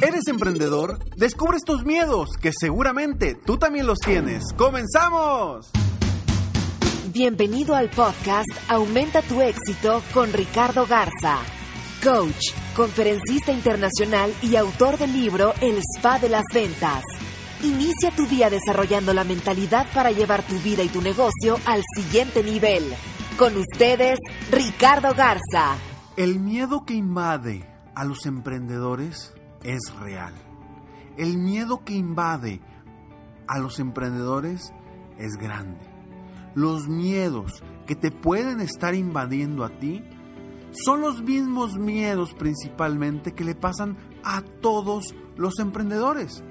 ¿Eres emprendedor? Descubre estos miedos que seguramente tú también los tienes. ¡Comenzamos! Bienvenido al podcast Aumenta tu éxito con Ricardo Garza, coach, conferencista internacional y autor del libro El Spa de las Ventas. Inicia tu día desarrollando la mentalidad para llevar tu vida y tu negocio al siguiente nivel. Con ustedes, Ricardo Garza. El miedo que invade a los emprendedores es real. El miedo que invade a los emprendedores es grande. Los miedos que te pueden estar invadiendo a ti son los mismos miedos principalmente que le pasan a todos los emprendedores.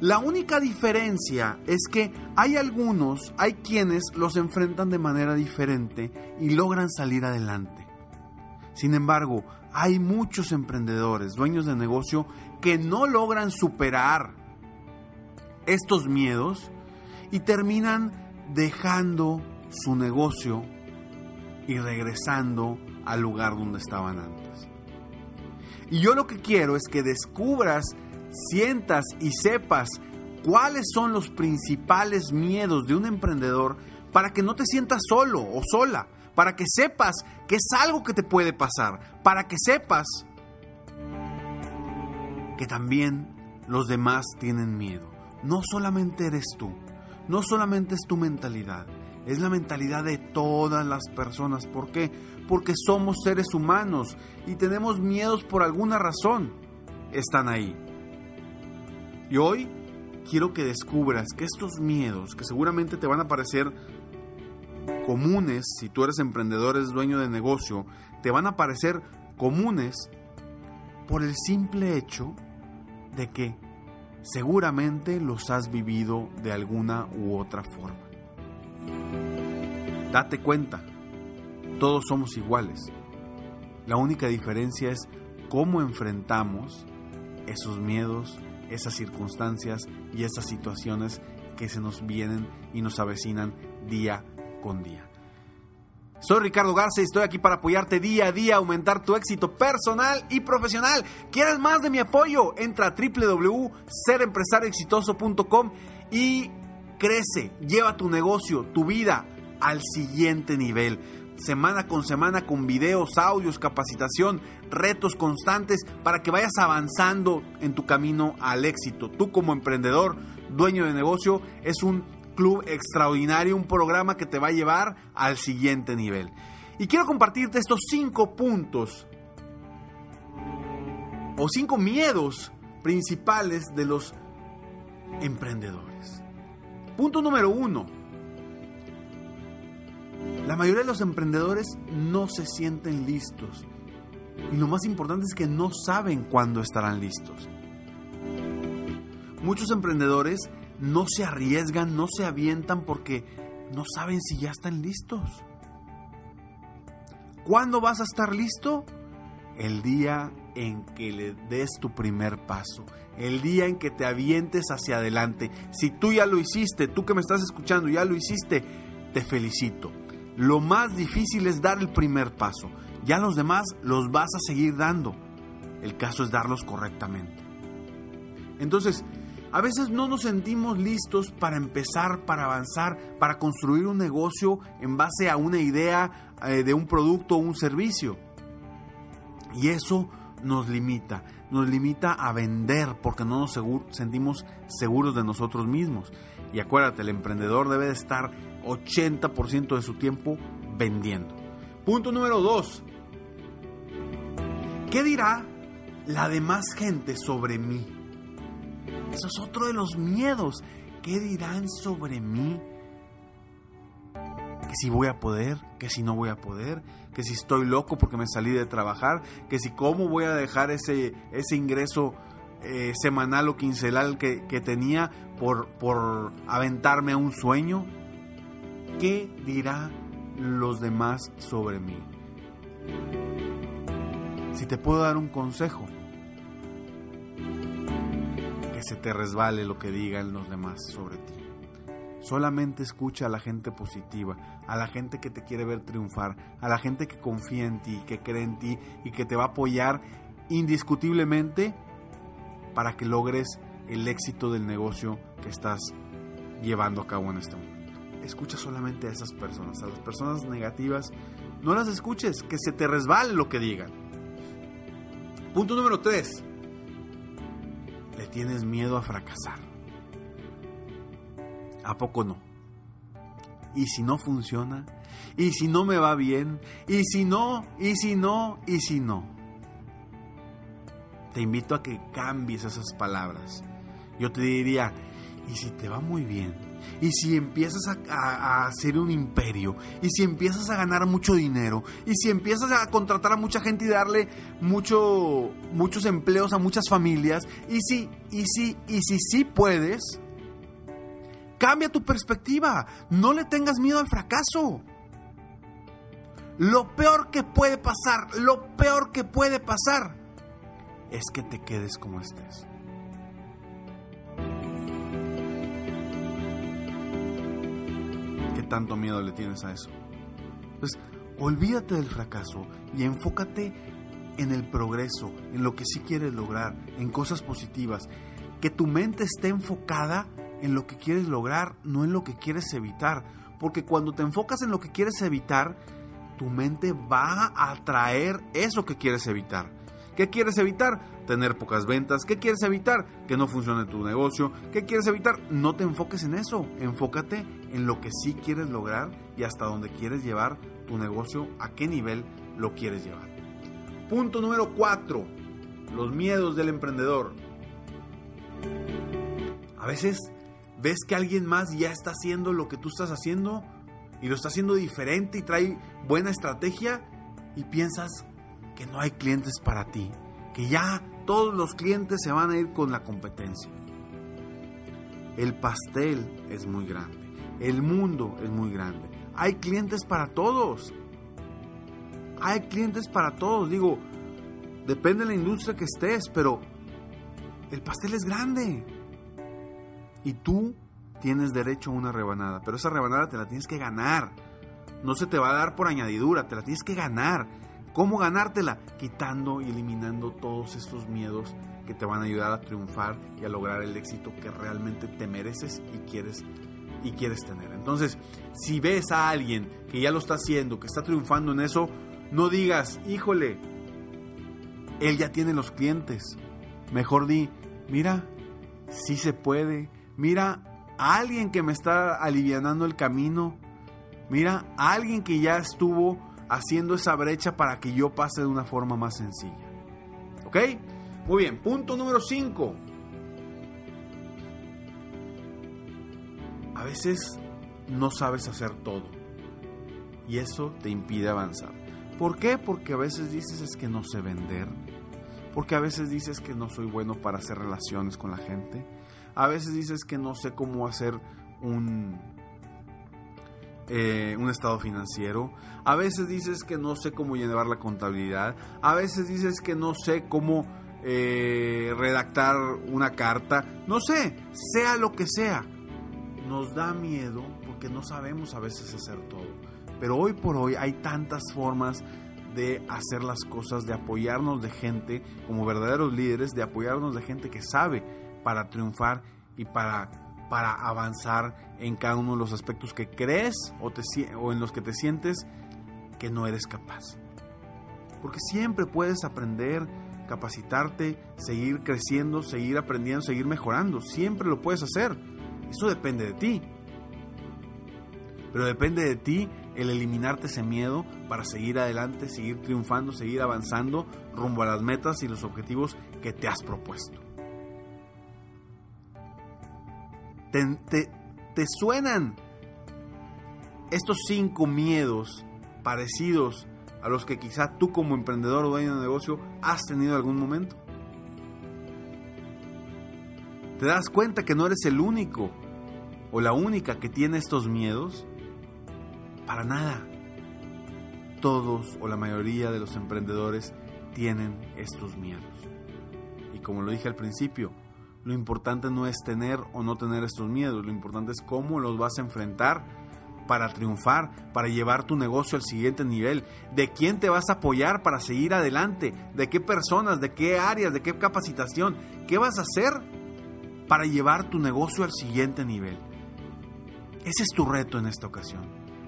La única diferencia es que hay algunos, hay quienes los enfrentan de manera diferente y logran salir adelante. Sin embargo, hay muchos emprendedores, dueños de negocio, que no logran superar estos miedos y terminan dejando su negocio y regresando al lugar donde estaban antes. Y yo lo que quiero es que descubras, sientas y sepas cuáles son los principales miedos de un emprendedor para que no te sientas solo o sola, para que sepas que es algo que te puede pasar, para que sepas que también los demás tienen miedo. No solamente eres tú, no solamente es tu mentalidad, es la mentalidad de todas las personas. ¿Por qué? Porque somos seres humanos y tenemos miedos por alguna razón. Están ahí. Y hoy quiero que descubras que estos miedos, que seguramente te van a parecer comunes, si tú eres emprendedor, eres dueño de negocio, te van a parecer comunes por el simple hecho de que seguramente los has vivido de alguna u otra forma. Date cuenta, todos somos iguales. La única diferencia es cómo enfrentamos esos miedos, esas circunstancias y esas situaciones que se nos vienen y nos avecinan día con día. Soy Ricardo Garza y estoy aquí para apoyarte día a día, aumentar tu éxito personal y profesional. ¿Quieres más de mi apoyo? Entra a www.serempresarioexitoso.com y crece, lleva tu negocio, tu vida al siguiente nivel. Semana con semana con videos, audios, capacitación, retos constantes para que vayas avanzando en tu camino al éxito. Tú como emprendedor, dueño de negocio, es un club extraordinario, un programa que te va a llevar al siguiente nivel. Y quiero compartirte estos cinco puntos o cinco miedos principales de los emprendedores. Punto número uno. La mayoría de los emprendedores no se sienten listos. Y lo más importante es que no saben cuándo estarán listos. Muchos emprendedores no se arriesgan, no se avientan porque no saben si ya están listos. ¿Cuándo vas a estar listo? El día en que le des tu primer paso, el día en que te avientes hacia adelante. Si tú ya lo hiciste, tú que me estás escuchando, ya lo hiciste, te felicito. Lo más difícil es dar el primer paso. Ya los demás los vas a seguir dando. El caso es darlos correctamente. Entonces, a veces no nos sentimos listos para empezar, para avanzar, para construir un negocio en base a una idea eh, de un producto o un servicio. Y eso nos limita, nos limita a vender porque no nos sentimos seguros de nosotros mismos. Y acuérdate, el emprendedor debe de estar 80% de su tiempo vendiendo. Punto número 2. ¿Qué dirá la demás gente sobre mí? Eso es otro de los miedos. ¿Qué dirán sobre mí? Que si voy a poder, que si no voy a poder, que si estoy loco porque me salí de trabajar, que si cómo voy a dejar ese, ese ingreso eh, semanal o quincenal que, que tenía por, por aventarme a un sueño. ¿Qué dirá los demás sobre mí? Si te puedo dar un consejo, se te resbale lo que digan los demás sobre ti. Solamente escucha a la gente positiva, a la gente que te quiere ver triunfar, a la gente que confía en ti, que cree en ti y que te va a apoyar indiscutiblemente para que logres el éxito del negocio que estás llevando a cabo en este momento. Escucha solamente a esas personas, a las personas negativas, no las escuches, que se te resbale lo que digan. Punto número 3. Tienes miedo a fracasar. ¿A poco no? ¿Y si no funciona? ¿Y si no me va bien? ¿Y si no? ¿Y si no? ¿Y si no? Te invito a que cambies esas palabras. Yo te diría, ¿y si te va muy bien? ¿Y si empiezas a, hacer un imperio? ¿Y si empiezas a ganar mucho dinero? ¿Y si empiezas a contratar a mucha gente y darle mucho, muchos empleos a muchas familias? ¿Y si, y si, y si sí puedes? Cambia tu perspectiva. No le tengas miedo al fracaso. Lo peor que puede pasar, lo peor que puede pasar es que te quedes como estés. Tanto miedo le tienes a eso? Pues olvídate del fracaso y enfócate en el progreso, en lo que sí quieres lograr, en cosas positivas. Que tu mente esté enfocada en lo que quieres lograr, no en lo que quieres evitar. Porque cuando te enfocas en lo que quieres evitar, tu mente va a atraer eso que quieres evitar. ¿Qué quieres evitar? Tener pocas ventas. ¿Qué quieres evitar? Que no funcione tu negocio. ¿Qué quieres evitar? No te enfoques en eso. Enfócate en lo que sí quieres lograr y hasta dónde quieres llevar tu negocio, a qué nivel lo quieres llevar. Punto número 4. Los miedos del emprendedor. A veces ves que alguien más ya está haciendo lo que tú estás haciendo y lo está haciendo diferente y trae buena estrategia y piensas que no hay clientes para ti, que ya todos los clientes se van a ir con la competencia. El pastel es muy grande, el mundo es muy grande, hay clientes para todos. Hay clientes para todos, digo, depende de la industria que estés, pero el pastel es grande. Y tú tienes derecho a una rebanada, pero esa rebanada te la tienes que ganar. No se te va a dar por añadidura, te la tienes que ganar. ¿Cómo ganártela? Quitando y eliminando todos estos miedos que te van a ayudar a triunfar y a lograr el éxito que realmente te mereces y quieres y quieres tener. Entonces, si ves a alguien que ya lo está haciendo, que está triunfando en eso, no digas, "Híjole, él ya tiene los clientes." Mejor di, "Mira, sí se puede." Mira, alguien que me está alivianando el camino. Mira, alguien que ya estuvo haciendo esa brecha para que yo pase de una forma más sencilla. ¿Ok? Muy bien, punto número 5. A veces no sabes hacer todo. Y eso te impide avanzar. ¿Por qué? Porque a veces dices es que no sé vender. Porque a veces dices que no soy bueno para hacer relaciones con la gente a veces dices que no sé cómo hacer un, eh, un estado financiero. A veces dices que no sé cómo llevar la contabilidad. A veces dices que no sé cómo eh, redactar una carta. No sé, sea lo que sea. Nos da miedo porque no sabemos a veces hacer todo. Pero hoy por hoy hay tantas formas de hacer las cosas, de apoyarnos de gente como verdaderos líderes, de apoyarnos de gente que sabe para triunfar y para, para avanzar en cada uno de los aspectos que crees o, te, o en los que te sientes que no eres capaz. porque siempre puedes aprender, capacitarte, seguir creciendo, seguir aprendiendo, seguir mejorando. Siempre lo puedes hacer. Eso depende de ti. Pero depende de ti el eliminarte ese miedo para seguir adelante, seguir triunfando, seguir avanzando rumbo a las metas y los objetivos que te has propuesto. ¿Te, suenan estos cinco miedos parecidos a los que quizá tú como emprendedor o dueño de negocio has tenido algún momento? ¿Te das cuenta que no eres el único o la única que tiene estos miedos? Para nada. Todos o la mayoría de los emprendedores tienen estos miedos. Y como lo dije al principio, lo importante no es tener o no tener estos miedos, lo importante es cómo los vas a enfrentar para triunfar, para llevar tu negocio al siguiente nivel, de quién te vas a apoyar para seguir adelante, de qué personas, de qué áreas, de qué capacitación, qué vas a hacer para llevar tu negocio al siguiente nivel. Ese es tu reto en esta ocasión.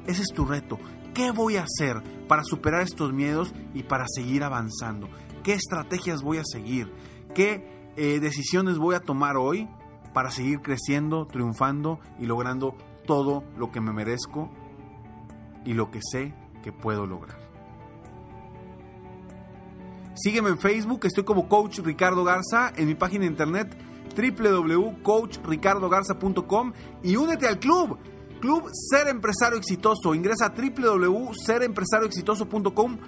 Ese es tu reto. ¿Qué voy a hacer para superar estos miedos y para seguir avanzando? ¿Qué estrategias voy a seguir? ¿Qué eh, decisiones voy a tomar hoy para seguir creciendo, triunfando y logrando todo lo que me merezco y lo que sé que puedo lograr. Sígueme en Facebook, estoy como Coach Ricardo Garza, en mi página de internet www.coachricardogarza.com y únete al club, Club Ser Empresario Exitoso. Ingresa a www.serempresarioexitoso.com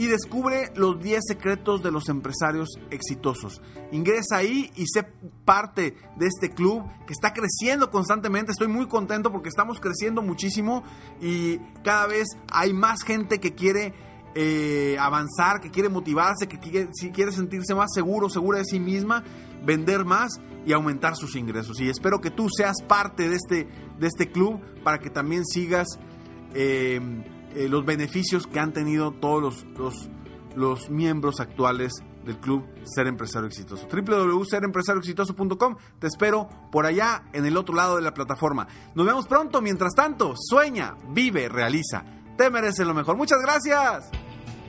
y descubre los 10 secretos de los empresarios exitosos. Ingresa ahí y sé parte de este club que está creciendo constantemente. Estoy muy contento porque estamos creciendo muchísimo y cada vez hay más gente que quiere eh, avanzar, que quiere motivarse, que quiere, sentirse más seguro, segura de sí misma, vender más y aumentar sus ingresos. Y espero que tú seas parte de este, de este club para que también sigas. Eh, eh, los beneficios que han tenido todos los, los, miembros actuales del club Ser Empresario Exitoso. www.serempresarioexitoso.com. Te espero por allá en el otro lado de la plataforma. Nos vemos pronto. Mientras tanto, sueña, vive, realiza. Te mereces lo mejor. Muchas gracias.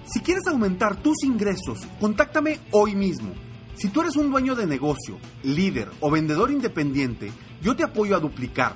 Si quieres aumentar tus ingresos, contáctame hoy mismo. Si tú eres un dueño de negocio, líder o vendedor independiente, yo te apoyo a duplicar